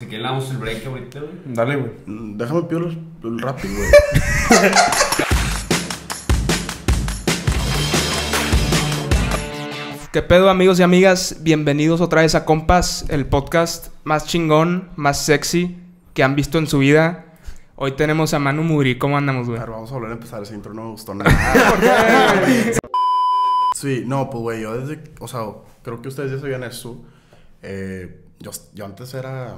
Si que le damos el break ahorita, güey. Dale, güey. Mm, Déjame pido el, el rápido, güey. ¿Qué pedo, amigos y amigas? Bienvenidos otra vez a Compas, el podcast más chingón, más sexy que han visto en su vida. Hoy tenemos a Manu Muri. ¿Cómo andamos, güey? A ver, vamos a volver a empezar. Ese intro no me gustó nada. sí, no, pues, güey, yo desde... O sea, creo que ustedes ya sabían eso. Eh, yo, yo antes era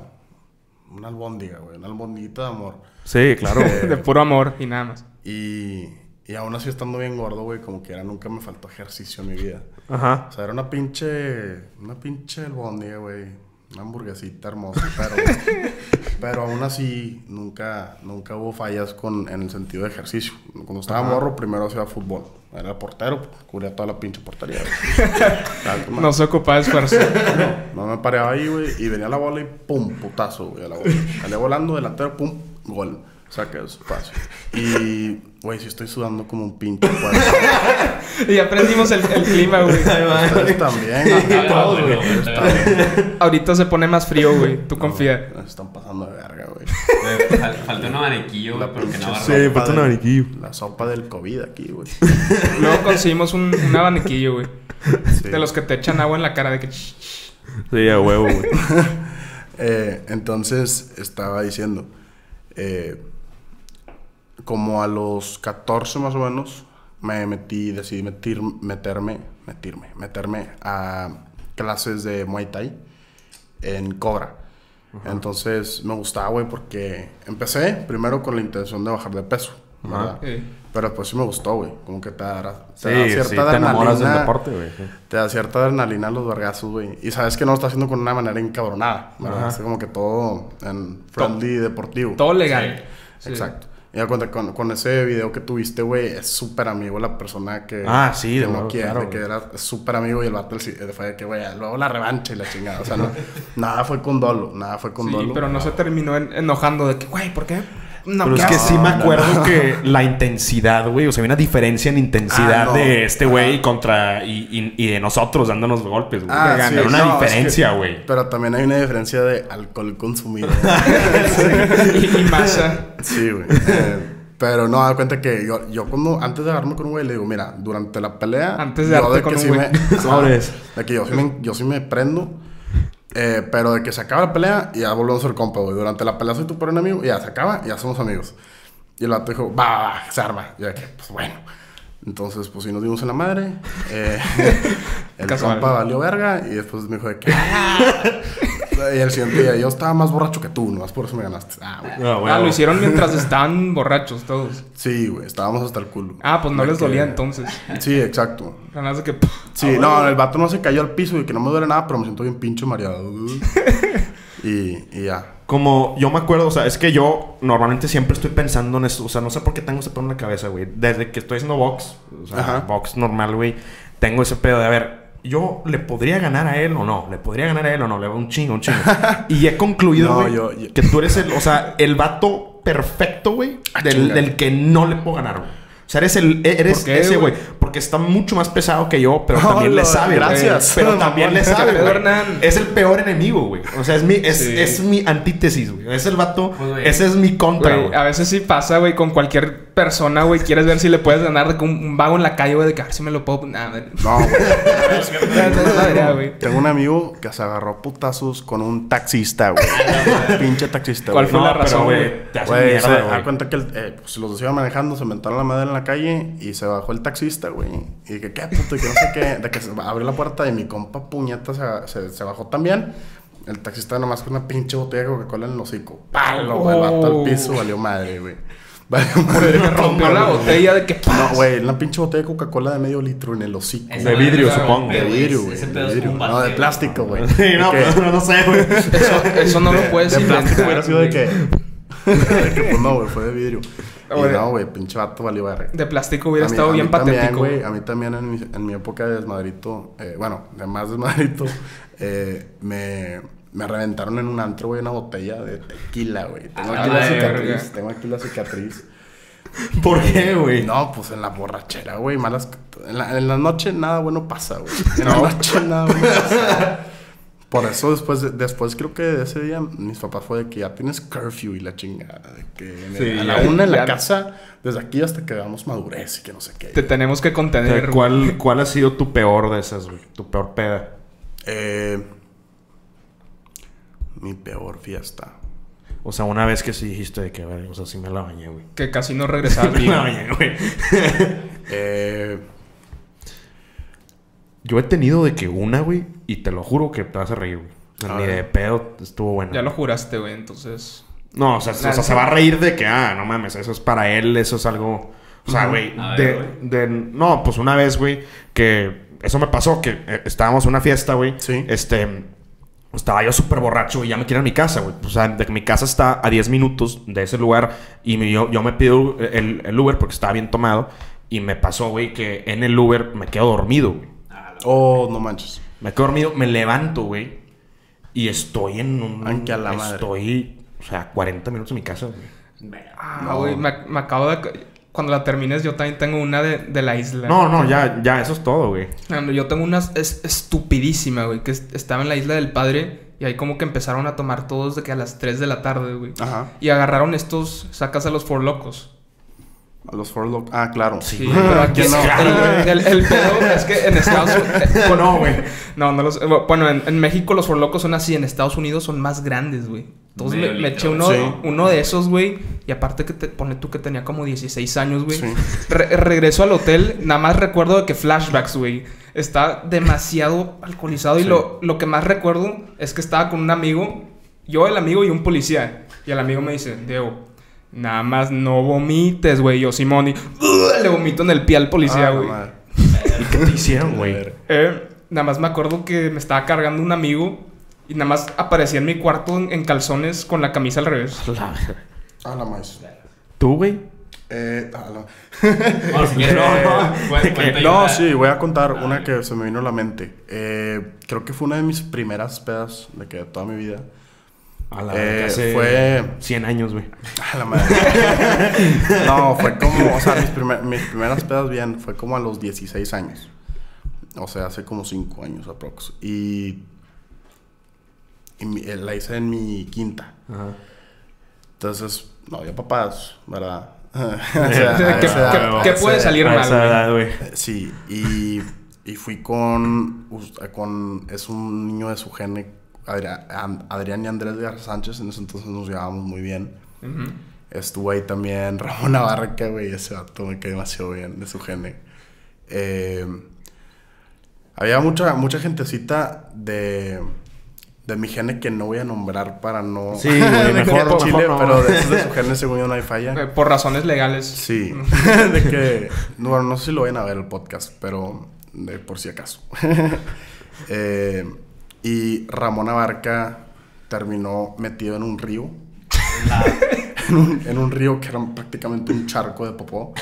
una albóndiga, güey. Una albondiguita de amor. Sí, claro. De puro amor y nada más. Y, y aún así estando bien gordo, güey, como que era nunca me faltó ejercicio en mi vida. Ajá. O sea, era una pinche... Una pinche albóndiga, güey. Una hamburguesita hermosa, pero... pero aún así, nunca, nunca hubo fallas con, en el sentido de ejercicio. Cuando estaba morro, primero hacía fútbol. Era portero, cubría toda la pinche portería, güey. No se ocupa de esfuerzo. no me pareaba ahí, güey, y venía la bola y pum, putazo, güey, a la bola. Salía volando, delantero, pum, gol. Saca de su espacio. Y, güey, sí estoy sudando como un pinche cuarto. y aprendimos el, el clima, güey. Ustedes también. Todos, güey. Ahorita se pone más frío, güey. Tú confía. No, se están pasando de verga, güey. Fal- Falta un abaniquillo, güey, porque no va Sí, sopa falta un abaniquillo. La sopa del COVID aquí, güey. Luego conseguimos un, un abaniquillo, güey. Sí. De los que te echan agua en la cara de que... Sí, a huevo, güey. Eh, entonces estaba diciendo, eh, como a los 14 más o menos, me metí, decidí metir, meterme, metirme, meterme a clases de Muay Thai en Cobra. Entonces me gustaba, güey, porque empecé primero con la intención de bajar de peso, ¿verdad? Pero después sí me gustó, güey. Como que te da, te Sí, da sí, cierta te enamoras del adrenalina. deporte, güey. sí. Te da cierta adrenalina los vergazos, güey. Y sabes que no lo está haciendo con una manera encabronada, ¿verdad? Ajá. Así como que todo en friendly deportivo. todo legal. Sí. Exacto. Y da cuenta, con, con ese video que tuviste, güey, es súper amigo la persona que... Ah, sí, que de no quiere, claro, que era súper amigo y el vato fue de que, güey, luego la revancha y la chingada. O sea, no, nada fue con dolo, nada fue con Sí, dolo. pero no se terminó en- enojando de que, güey, ¿por qué? No, Pero es ¿qué que sí me no, acuerdo no. que la intensidad, güey. O sea, hay una diferencia en intensidad Ah, no. de este güey contra. Y, y- y de nosotros dándonos golpes, güey. Ah, sí, Era una no, es diferencia, que- güey. Pero también hay una diferencia de alcohol consumido. y, y masa. Sí, güey. Eh, pero no, da cuenta que yo, yo cuando, antes de agarrarme con un güey, le digo, mira, durante la pelea... Antes de yo que con un sí güey. me- de que yo sí me, yo sí me prendo, eh, pero de que se acaba la pelea ya volvemos a ser compa, güey. Durante la pelea soy tu peor enemigo ya se acaba ya somos amigos. Y el vato dijo, va, va, va, se arma. Y yo pues bueno. Entonces, pues sí nos dimos en la madre. Eh, el Casual. compa valió verga y después me dijo de que... y el siguiente día, yo estaba más borracho que tú, nomás por eso me ganaste. Ah, güey. Ah, Ah, huevo. lo hicieron mientras estaban borrachos todos. Sí, güey, estábamos hasta el culo. Ah, pues no les que- dolía entonces. Sí, exacto. Ganas de que... Sí, no, el vato no se cayó al piso y que no me duele nada, pero me siento bien pinche mareado. y, y ya. Como yo me acuerdo, o sea, es que yo normalmente siempre estoy pensando en eso. O sea, no sé por qué tengo ese pedo en la cabeza, güey. Desde que estoy haciendo box, o sea, Ajá. box normal, güey, tengo ese pedo de, a ver, yo le podría ganar a él o no, le podría ganar a él o no, le va un chingo, un chingo. y he concluido, No, güey, yo- yo- que tú eres el, o sea, el vato perfecto, güey, Ah, del, del que no le puedo ganar, güey. O sea, eres el, eres ¿Por qué, ese, güey? Porque está mucho más pesado que yo, pero también le sabe. gracias. Pero también le sabe. Es el peor enemigo, güey. O sea, es mi, es, Sí. es mi antítesis, güey. Es el vato. Pues, ese es mi contra, Güey, a veces sí pasa, güey, con cualquier persona, güey. Quieres ver si le puedes ganar de un, un vago en la calle, güey, de que a ver si me lo puedo. Nada, No, güey. Tengo un amigo que se agarró putazos con un taxista, güey. Pinche taxista, ¿Cuál güey. fue No, la razón, güey? Te da güey. cuenta que el, eh, pues, los dos iban manejando, se inventaron la madre en la calle y se bajó el taxista, güey. Y que qué puto, y que no sé qué. De que se abrió la puerta y mi compa puñeta se, se, se bajó también. El taxista nomás con una pinche botella de Coca-Cola en el hocico. ¡Palo! güey! El vato Oh. al piso, valió madre, güey. Valió madre. Rompió la botella de que. No, güey, una pinche botella de Coca-Cola de medio litro en el hocico. De vidrio, está supongo. De vidrio, güey. De vidrio. No, de plástico, güey. Sí, no, De que- pero no sé, güey. Eso, eso no lo puedes de inventar. plástico hubiera sido de que. de que, pues no, güey, fue de vidrio. Ah, Y güey. no, güey, pinche vato valió verga. De plástico hubiera mí- estado a bien mí también, patético. güey. A mí también en mi, en mi época de desmadrito, eh, bueno, de más desmadrito, eh, me, me reventaron en un antro, güey, una botella de tequila, güey. Tengo Ah, aquí la la cicatriz, tengo aquí la cicatriz. ¿Por qué, güey? No, pues en la borrachera, güey, malas... En la, en la noche nada bueno pasa, güey. En la noche nada bueno pasa. Por eso después, de- después creo que de ese día mis papás fue de que ya tienes curfew y la chingada. De que en el- Sí, a la una en la casa, desde aquí hasta que hagamos madurez y que no sé qué. Te tenemos que O sea, contener. ¿cuál, ¿Cuál ha sido tu peor de esas, güey? Tu peor peda. Eh, mi peor fiesta. O sea, una vez que sí dijiste de que, a ver, o sea, sí me la bañé, güey. Que casi no regresabas Me bien. la bañé, güey. Eh, Yo he tenido de que una, güey, y te lo juro que te vas a reír, güey. Ni de pedo estuvo bueno. Ya lo juraste, güey. Entonces... No, o sea, o sea, se va a reír de que, ah, no mames, eso es para él, eso es algo. O sea, güey, de, de- No, pues una vez, güey, que eso me pasó, que eh, estábamos en una fiesta, güey. Sí. Este. Estaba yo súper borracho y ya me quiero ir a mi casa, güey. O sea, de que mi casa está a 10 minutos de ese lugar y me- yo, yo me pido el, el Uber porque estaba bien tomado. Y me pasó, güey, que en el Uber me quedo dormido, güey. Oh, no manches. Me quedo dormido, me levanto, güey. Y estoy en un. Ay, que a la madre. Estoy, o sea, 40 minutos en mi casa, güey. Ah, No. güey. Me, me acabo de... Cuando la termines, yo también tengo una de, de la isla. No, no, ya, ya, eso es todo, güey. Ah, no, Yo tengo una es, estupidísima, güey. Que es- estaba en la isla del padre. Y ahí como que empezaron a tomar todos de que a las 3 de la tarde, güey. Ajá. Y agarraron estos... Sacas a los for locos. A los Four Lock. Ah, claro. Sí, pero aquí ¿Quién no? el, el, el pedo es que en Estados Unidos... no, güey. No, no los... Bueno, en, en México los for locos son así. En Estados Unidos son más grandes, güey. Entonces me, eché uno, Sí. uno de esos, güey. Y aparte que te pone tú que tenía como 16 años, güey. Sí. Re- regreso al hotel. Nada más recuerdo de que flashbacks, güey. Está demasiado alcoholizado. Y lo, lo que más recuerdo es que estaba con un amigo. Yo, el amigo y un policía. Y el amigo me dice, Diego... Nada más no vomites, güey. Yo, Simón, y le vomito en el pie al policía, Ah, güey. ¿Y qué te hicieron, güey? Eh, nada más me acuerdo que me estaba cargando un amigo y nada más aparecía en mi cuarto en, en calzones con la camisa al revés. Ah, la más. ¿Tú, güey? Eh, ah, la- Bueno, si quieres, No, no. No, sí, voy a contar Ah, una que se me vino a la mente. Eh, creo que fue una de mis primeras pedas de que de toda mi vida. A la Eh, hace fue- 100 años, güey. A la madre. no, fue como, o sea, mis, primer- mis primeras pedas bien, fue como a los 16 años. O sea, hace como 5 años aprox. Y, y eh, la hice en mi quinta. Ajá. Entonces, no había papás, ¿verdad? O ¿Qué- sea, qué- edad, puede salir A mal, esa edad, güey. Sí, y, y fui con, con... Es un niño de su gene, Adrián, y Andrés de Sánchez. En ese entonces nos llevábamos muy bien. Ujú. Estuvo ahí también Ramón Navarca, güey. Ese vato me cae demasiado bien, de su gene. Eh, había mucha, mucha gentecita de, de mi gene que no voy a nombrar para no... Sí, güey, de mejor- que mejor Chile, no. pero de, de su gene según yo no hay falla. Eh, Por razones legales. Sí, de que, no, bueno, no sé si lo vayan a ver el podcast, pero de por si acaso. Eh, y Ramón Abarca terminó metido en un río, en un, en un río que era prácticamente un charco de popó.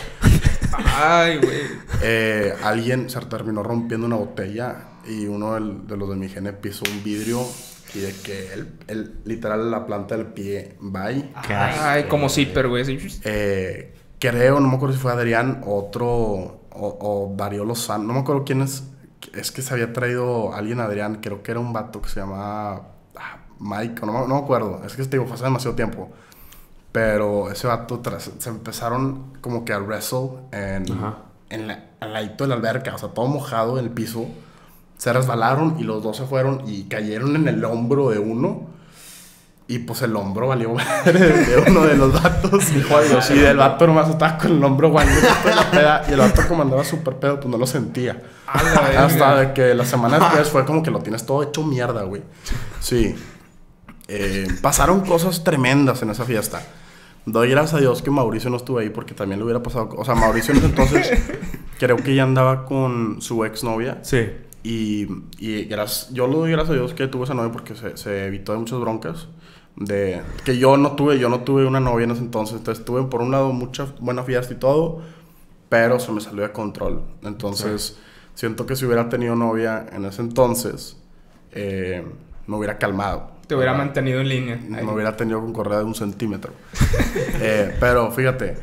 Ay, güey. Eh, alguien se terminó rompiendo una botella y uno del- de los de mi gene pisó un vidrio y de que él, él, literal la planta del pie va y Qué Ay, asco, como zipper, güey. Eh, creo, no me acuerdo si fue Adrián, otro, o, o Darío Lozano, no me acuerdo quién es, es que se había traído alguien Adrián, creo que era un vato que se llamaba ah, Mike, no, me- no me acuerdo, es que te digo, fue hace demasiado tiempo. Pero ese vato tras- se empezaron como que a wrestle en, en la, al ladito de la alberca, o sea, todo mojado en el piso. Se resbalaron y los dos se fueron y cayeron en el hombro de uno. Y pues el hombro valió de uno de los vatos. y del vato nomás estaba con el hombro peda. Y el vato como andaba súper pedo, pues no lo sentía. Hasta que la semana después fue como que lo tienes todo hecho mierda, güey. Sí. Eh, pasaron cosas tremendas en esa fiesta. Doy gracias a Dios que Mauricio no estuvo ahí porque también le hubiera pasado. O sea, Mauricio en ese entonces creo que ya andaba con su exnovia. Sí. Y, y gracias, yo le doy gracias a Dios que tuve esa novia porque se, se evitó de muchas broncas. De, que yo no tuve, yo no tuve una novia en ese entonces. Entonces tuve por un lado mucha buena fiesta y todo, pero se me salió de control. Entonces siento que si hubiera tenido novia en ese entonces, eh, me hubiera calmado. Te hubiera ¿verdad? mantenido en línea. Ahí. Me hubiera tenido con correa de un centímetro. Eh, pero fíjate,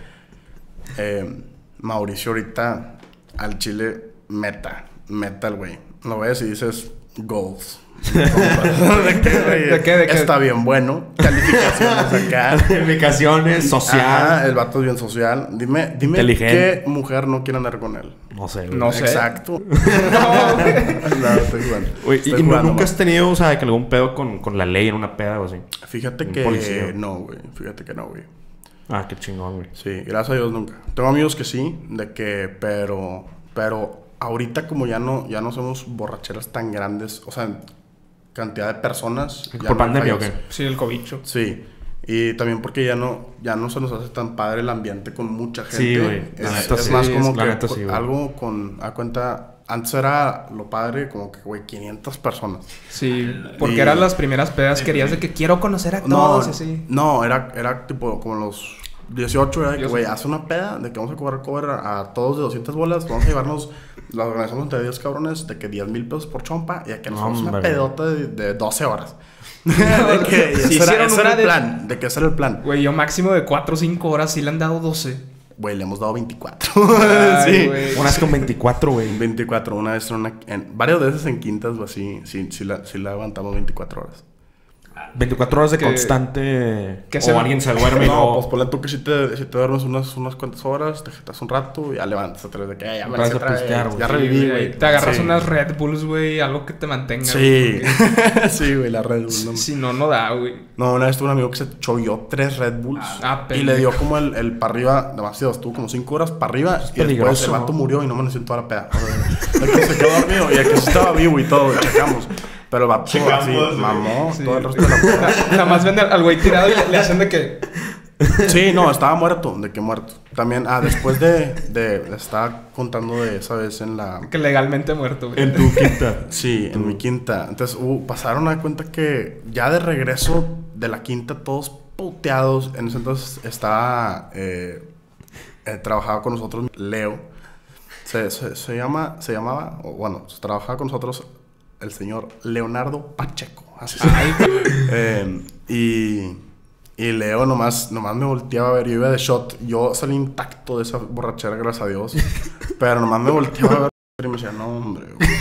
eh, Mauricio ahorita al chile meta, meta el güey. Lo ves y dices, Goals. ¿De qué? ¿De qué, de qué? Está bien bueno. Calificaciones acá. Calificaciones, social. Ah, el vato es bien social. Dime, dime Inteligente. qué mujer no quiere andar con él. No sé, güey. No sé. Exacto. No, güey. no, estoy jugando. Estoy ¿y, jugando nunca más. has tenido, o sea, que algún pedo con, con la ley en una peda o así? Fíjate que policía. no, güey. Fíjate que no, güey. Ah, qué chingón, güey. Sí, gracias a Dios nunca. Tengo amigos que sí, de que, pero, pero ahorita como ya no, ya no somos borracheras tan grandes, o sea, cantidad de personas. ya ¿Por no pandemia o qué? Sí, el cobicho. Sí. Y también porque ya no, ya no se nos hace tan padre el ambiente con mucha gente. Sí, güey. Es, La neta es sí, más como que neta sí, algo con, a cuenta, antes era lo padre como que, güey, 500 personas. Sí, porque Y- eran las primeras pedas querías de que quiero conocer a todos y así. no, era, era tipo como los 18, era de que, güey, hace una peda de que vamos a cobrar cover a, a todos de 200 bolas, vamos a llevarnos, la organizamos entre 10 cabrones, de que 10 mil pesos por chompa y a que nos hagamos una pedota de, de 12 horas. de que Si ese era, era el de- plan, de que ese era el plan. Güey, yo máximo de 4 o 5 horas sí le han dado 12. Güey, le hemos dado 24. Ay, sí. güey. Una vez con 24, güey. 24, una vez en una, en, varias veces en quintas o así, sí, sí, la, sí la aguantamos 24 horas. 24 horas de Que- constante. que o alguien se duerme y No, no. pues ponle tú que si te, si te duermes unas, unas cuantas horas, te jetas un rato y ya levantas otra vez de que "Eh, ya me Vas a otra vez, pistear, güey. Ya reviví, güey. Te agarras Sí. unas Red Bulls, güey, algo que te mantenga. Sí, güey, sí, güey, la Red Bull. porque No, Si no, no da, güey. No, una vez tuve un amigo que se cholló tres Red Bulls Ah, y pendejo. le dio como el, el para arriba, demasiado, estuvo como cinco horas para arriba y después el vato murió y no amaneció en toda la peda. O sea, el que se quedó dormido y el que estaba vivo y todo, y checamos. Pero el vato Checamos, así, mamó Sí. todo el resto de la. Nada más ven al güey tirado y le, le hacen de que. Sí, no, estaba muerto, de que muerto. También, ah, después de, de, estaba contando de esa vez en la... que legalmente muerto, güey. En tu quinta. Sí, en mi quinta. Entonces, uh, pasaron a cuenta que ya de regreso de la quinta, todos puteados. En ese entonces estaba... Eh, eh, trabajaba con nosotros Leo. Se, se, se llama... Se llamaba... bueno, trabajaba con nosotros el señor Leonardo Pacheco. Así se. Eh, y... Y Leo nomás, nomás me volteaba a ver, yo iba de shot, yo salí intacto de esa borrachera, gracias a Dios. Pero nomás me volteaba a ver y me decía, no, hombre, güey".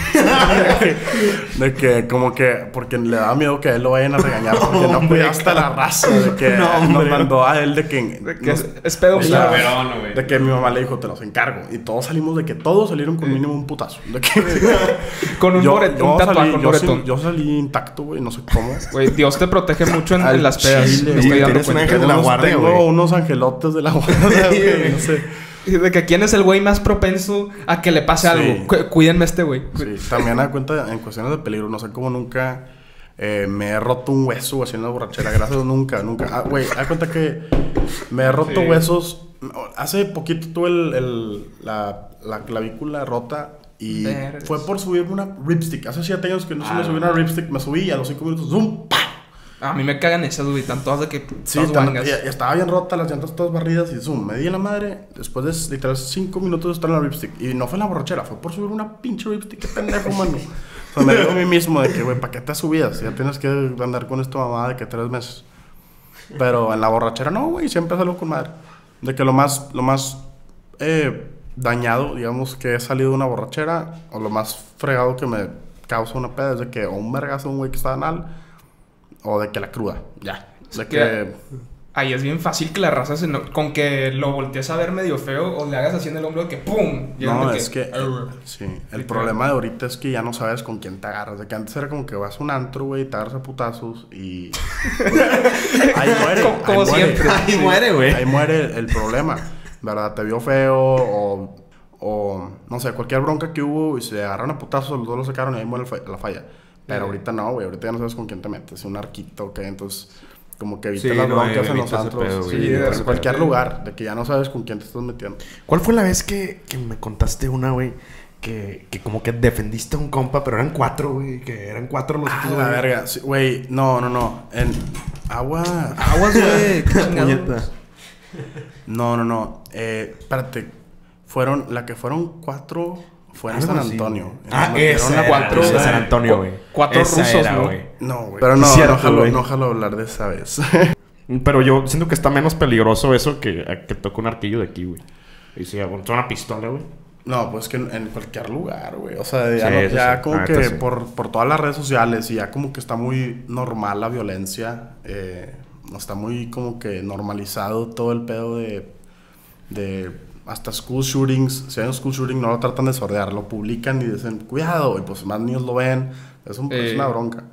De que, como que, porque le daba miedo que a él lo vayan a regañar, porque no cuidaba hasta la raza, de que No, nos mandó a él de que... De que nos- es, pedo o sea, Verón, de que mi mamá le dijo, te los encargo. Y todos salimos de que todos salieron con mínimo un putazo. De que, Con un, moret- un tatuaje, salí, yo, moretón. yo salí intacto, güey, no sé cómo. Güey, Dios te protege mucho en, las pedas. chile, me güey, estoy dando un cuenta. ángel de la Unos- guardia, Tengo unos angelotes de la guardia, güey, no sé. De que quién es el güey más propenso a que le pase Sí. algo. Cu- cuídenme a este güey. Sí, también da cuenta en cuestiones de peligro. No sé cómo nunca eh, me he roto un hueso haciendo borrachera. Gracias nunca, nunca. Ah, güey, da cuenta que me he roto Sí. huesos. Hace poquito tuve el, el- la, la clavícula rota. Y fue por subirme una ripstick. Hace 7 años que no se me Ah, subí una ripstick. Me subí y a los 5 minutos, ¡zoom! ¡pam! A mí me cagan esas, güey. Están todas de que. Sí, tan- estaba bien rota, las llantas todas barridas y zoom, me di en la madre después de literal 5 minutos de estar en la ripstick. Y no fue en la borrachera, fue por subir una pinche ripstick, qué pendejo, mano. O sea, me digo a mí mismo de que, güey, ¿para qué te subidas? Ya tienes que andar con esta mamada de que tres meses. Pero en la borrachera no, güey, siempre salgo con madre. De que lo más, lo más eh, dañado, digamos, que he salido de una borrachera, o lo más fregado que me causa una peda es de que o un vergazo un güey que está anal, o de que la cruda, ya. De que- que... Ahí es bien fácil que la raza se no- con que lo voltees a ver medio feo o le hagas así en el hombro de que ¡pum! No, es que... "Arr". Sí, el problema de ahorita es que ya no sabes con quién te agarras. De que antes era como que vas a un antro, güey, te agarras a putazos y... ahí muere. Como- como muere. siempre. Ahí muere, güey. Ahí muere el, problema. ¿Verdad? Te vio feo o... O, no sé, cualquier bronca que hubo y se agarraron a putazos, los dos lo sacaron y ahí muere la falla. Pero Sí. ahorita no, güey. Ahorita ya no sabes con quién te metes. Un arquito, ¿ok? Entonces, como que evitas Sí, las no, broncas en los antros. pedo, sí, de en cualquier lugar. De que ya no sabes con quién te estás metiendo. ¿Cuál fue la vez que, que me contaste una, güey? Que, que como que defendiste a un compa, pero eran cuatro, güey. Que eran cuatro los Ah, la güey. verga. Sí, Güey, no, no, no. En agua. Aguas, güey. No, no, no. Eh, espérate. Fueron, la que fueron cuatro fue en San Antonio. Ah, esa era, cuatro- de San Antonio, güey. Cuatro Esa rusos, era, ¿no? güey. No, güey. Pero no, Cierto, no, jalo, güey. no jalo hablar de esa vez. Pero yo siento que está menos peligroso eso que, a que toque un arquillo de aquí, güey. Y si aguantó una pistola, güey. No, pues que en, en cualquier lugar, güey. O sea, ya, Sí, no- eso ya sí. como La que sí. por, por todas las redes sociales y ya como que está muy normal la violencia. eh, está muy como que normalizado todo el pedo de, de hasta school shootings. Si hay un school shooting no lo tratan de sordear, lo publican y dicen, cuidado, y pues más niños lo ven. Es, un- es Eh, una bronca.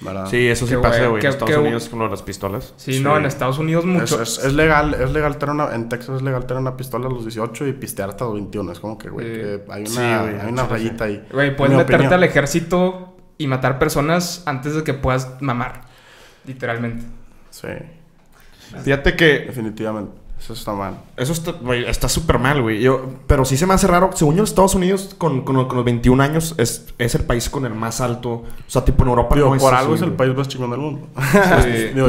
¿verdad? Sí, eso sí Qué pasa, güey, En Estados qué- Unidos con las pistolas. Sí, Sí. no, en Estados Unidos Es, mucho. es- es legal, es legal tener una, en Texas es legal tener una pistola a los 18 y pistear hasta los 21. Es como que, güey, Eh, hay una, sí, güey, hay una sí, rayita ahí. Güey, puedes meterte opinión. al ejército y matar personas antes de que puedas mamar. Literalmente. Sí, Fíjate que definitivamente. Eso está mal. Eso está, güey, está súper mal, güey. Yo, pero sí se me hace raro. Según yo, Estados Unidos, con, con, con los 21 años, es, es el país con el más alto. O sea, tipo en Europa Digo, no es por así, algo es el güey. país más chingón del mundo. Sí. Digo.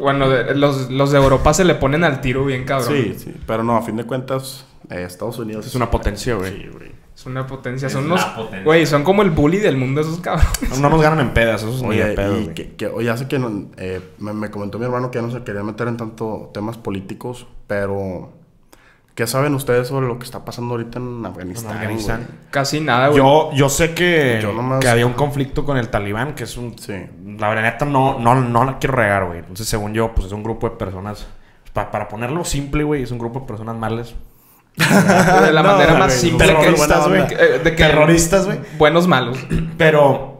Bueno, de- los, los de Europa se le ponen al tiro bien cabrón. Sí, sí. Pero no, a fin de cuentas, eh, Estados Unidos Es una potencia, güey. Sí, güey. Es una potencia. Es Son potencia. Güey, son como el bully del mundo esos cabrones. No nos ganan en pedas, eso es ni de Oye, pedo, y que, que- oye, sé que eh, me, me comentó mi hermano que ya no se quería meter en tanto temas políticos, pero ¿qué saben ustedes sobre lo que está pasando ahorita en Afganistán? En Afganistán. güey? Casi nada, güey. Yo, yo sé que, Yo nomás- que había un conflicto con el talibán, que es un... Sí. La verdad, neta, no, no, no la quiero regar, güey. Entonces, según yo, pues es un grupo de personas... pa- para ponerlo simple, güey, es un grupo de personas malas. de la No, manera más simple que terroristas, güey. eh, de que- Terroristas, güey. Buenos malos. Pero,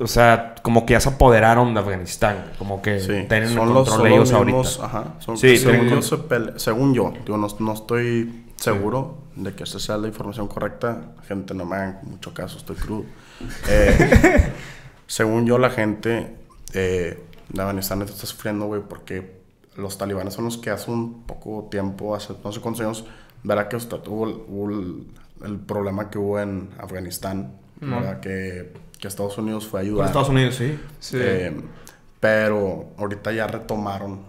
o sea, como que ya se apoderaron de Afganistán. Como que Sí, tienen el son los, control son ellos los mismos, ahorita. ajá. Son, Sí, según, yo, se pele- según yo, digo, no, no estoy seguro de que esta sea la información correcta. Gente, no me hagan mucho caso, estoy crudo. Eh, según yo, la gente eh, de Afganistán está sufriendo, güey, porque los talibanes son los que hace un poco tiempo, hace no sé cuántos años, verá que hasta hubo, el- hubo el, el problema que hubo en Afganistán, Ujú. ¿verdad? Que, que Estados Unidos fue a Con ayudar. Estados Unidos, sí. Sí. Eh, pero ahorita ya retomaron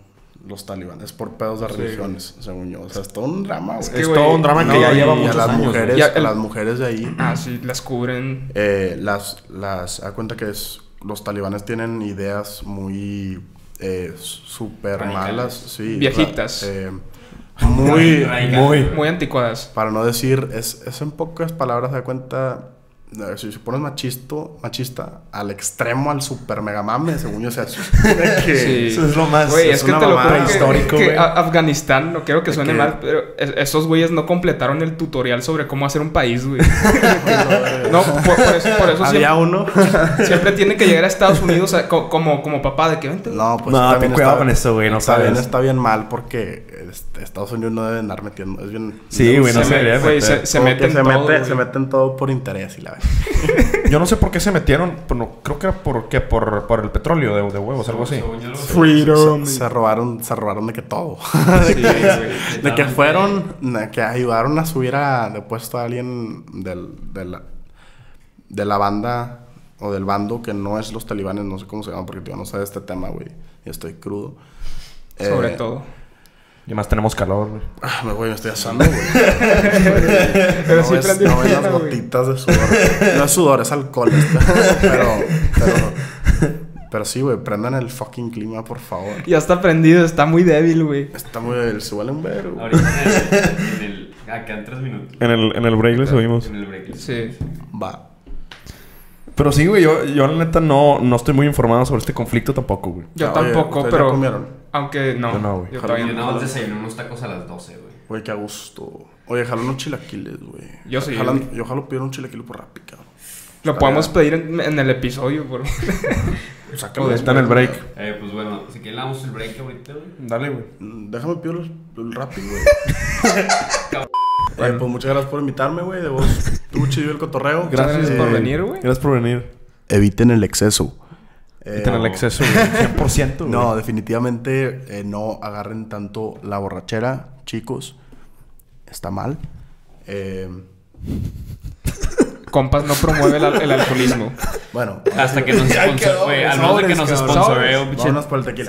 los talibanes por pedos de religiones, según yo. O sea, es todo un drama, güey. que, Es todo un drama no, que ya lleva y a muchos las años. mujeres, Ya a las mujeres de ahí, Ah, sí, las cubren. eh, las, las, da cuenta que es, los talibanes tienen ideas muy eh, súper malas, sí. Viejitas. eh, muy, muy, Muy anticuadas. para no decir, es, es en pocas palabras, da cuenta, si se pones machisto, machista, al extremo, al super mega mame, según yo, o sea, que- Sí. Eso es lo más... Güey, es es, que una te lo juro histórico, que Afganistán, no quiero que suene que- mal, pero es- esos güeyes no completaron el tutorial sobre cómo hacer un país, güey. no, por, por eso, por eso Había siempre, uno. siempre tienen que llegar a Estados Unidos a- co- como, como papá de que vente. güey". No, pues No, también ten cuidado está- con eso, güey, no está bien, sabes. está bien mal porque este, Estados Unidos no debe andar metiendo. Es bien. Sí, güey, no se, se se, meten se, todo, se meten todo por interés y la verdad. Yo no sé por qué se metieron, pero no- creo que era por, ¿qué? por, por el petróleo de, de huevos, algo así. Yo Freedom. Se, se robaron, se robaron de que todo. De que fueron, de que ayudaron a subir a, de puesto a alguien del, de, la, de la banda o del bando que no es los talibanes, no sé cómo se llama porque yo no sé de este tema, güey. Y estoy crudo. Sobre Eh, todo. Y más tenemos calor, güey. Ah, me voy, me estoy asando, güey. Pero no sí ves, no ves las güey. gotitas de sudor. No es sudor, es alcohol. pero, pero, pero sí, güey, prendan el fucking clima, por favor. Ya está prendido, está muy débil, güey. Está muy... Se huele un verbo. Ahorita en el, en el- Acá en tres minutos. En el, en el break le subimos. En el break. Sí. Va. Pero sí, güey, yo, yo la neta no, no estoy muy informado sobre este conflicto tampoco, güey. Yo tampoco, ¿ustedes ya pero. comieron? Aunque no. Yo no, güey. Yo todavía Yo no. nada más desayuné unos tacos a las 12, güey. Güey, qué a gusto. Oye, jalo unos chilaquiles, güey. Yo sí, Jalan- güey. yo jalo pedir un chilaquil por Rappi, cabrón. Lo podemos pedir en, en el episodio, bro. Sácalo Joder, Está en el break. Eh, pues bueno, si quieren le damos el break ahorita, güey. Dale, güey. Mm, Déjame pedir el, el Rappi, güey. Eh, pues muchas gracias por invitarme, güey. De vos. Estuvo chido el cotorreo. Gracias Eh, por venir, güey. Gracias por venir. Eviten el exceso. Eh, Eviten el exceso, güey. 100%, güey. No, definitivamente eh, no agarren tanto la borrachera, chicos. Está mal. Eh, Compas no promueve el, al- el alcoholismo. bueno, Hasta que nos sponsor- güey. al menos de que nos pinche vámonos por el tequila.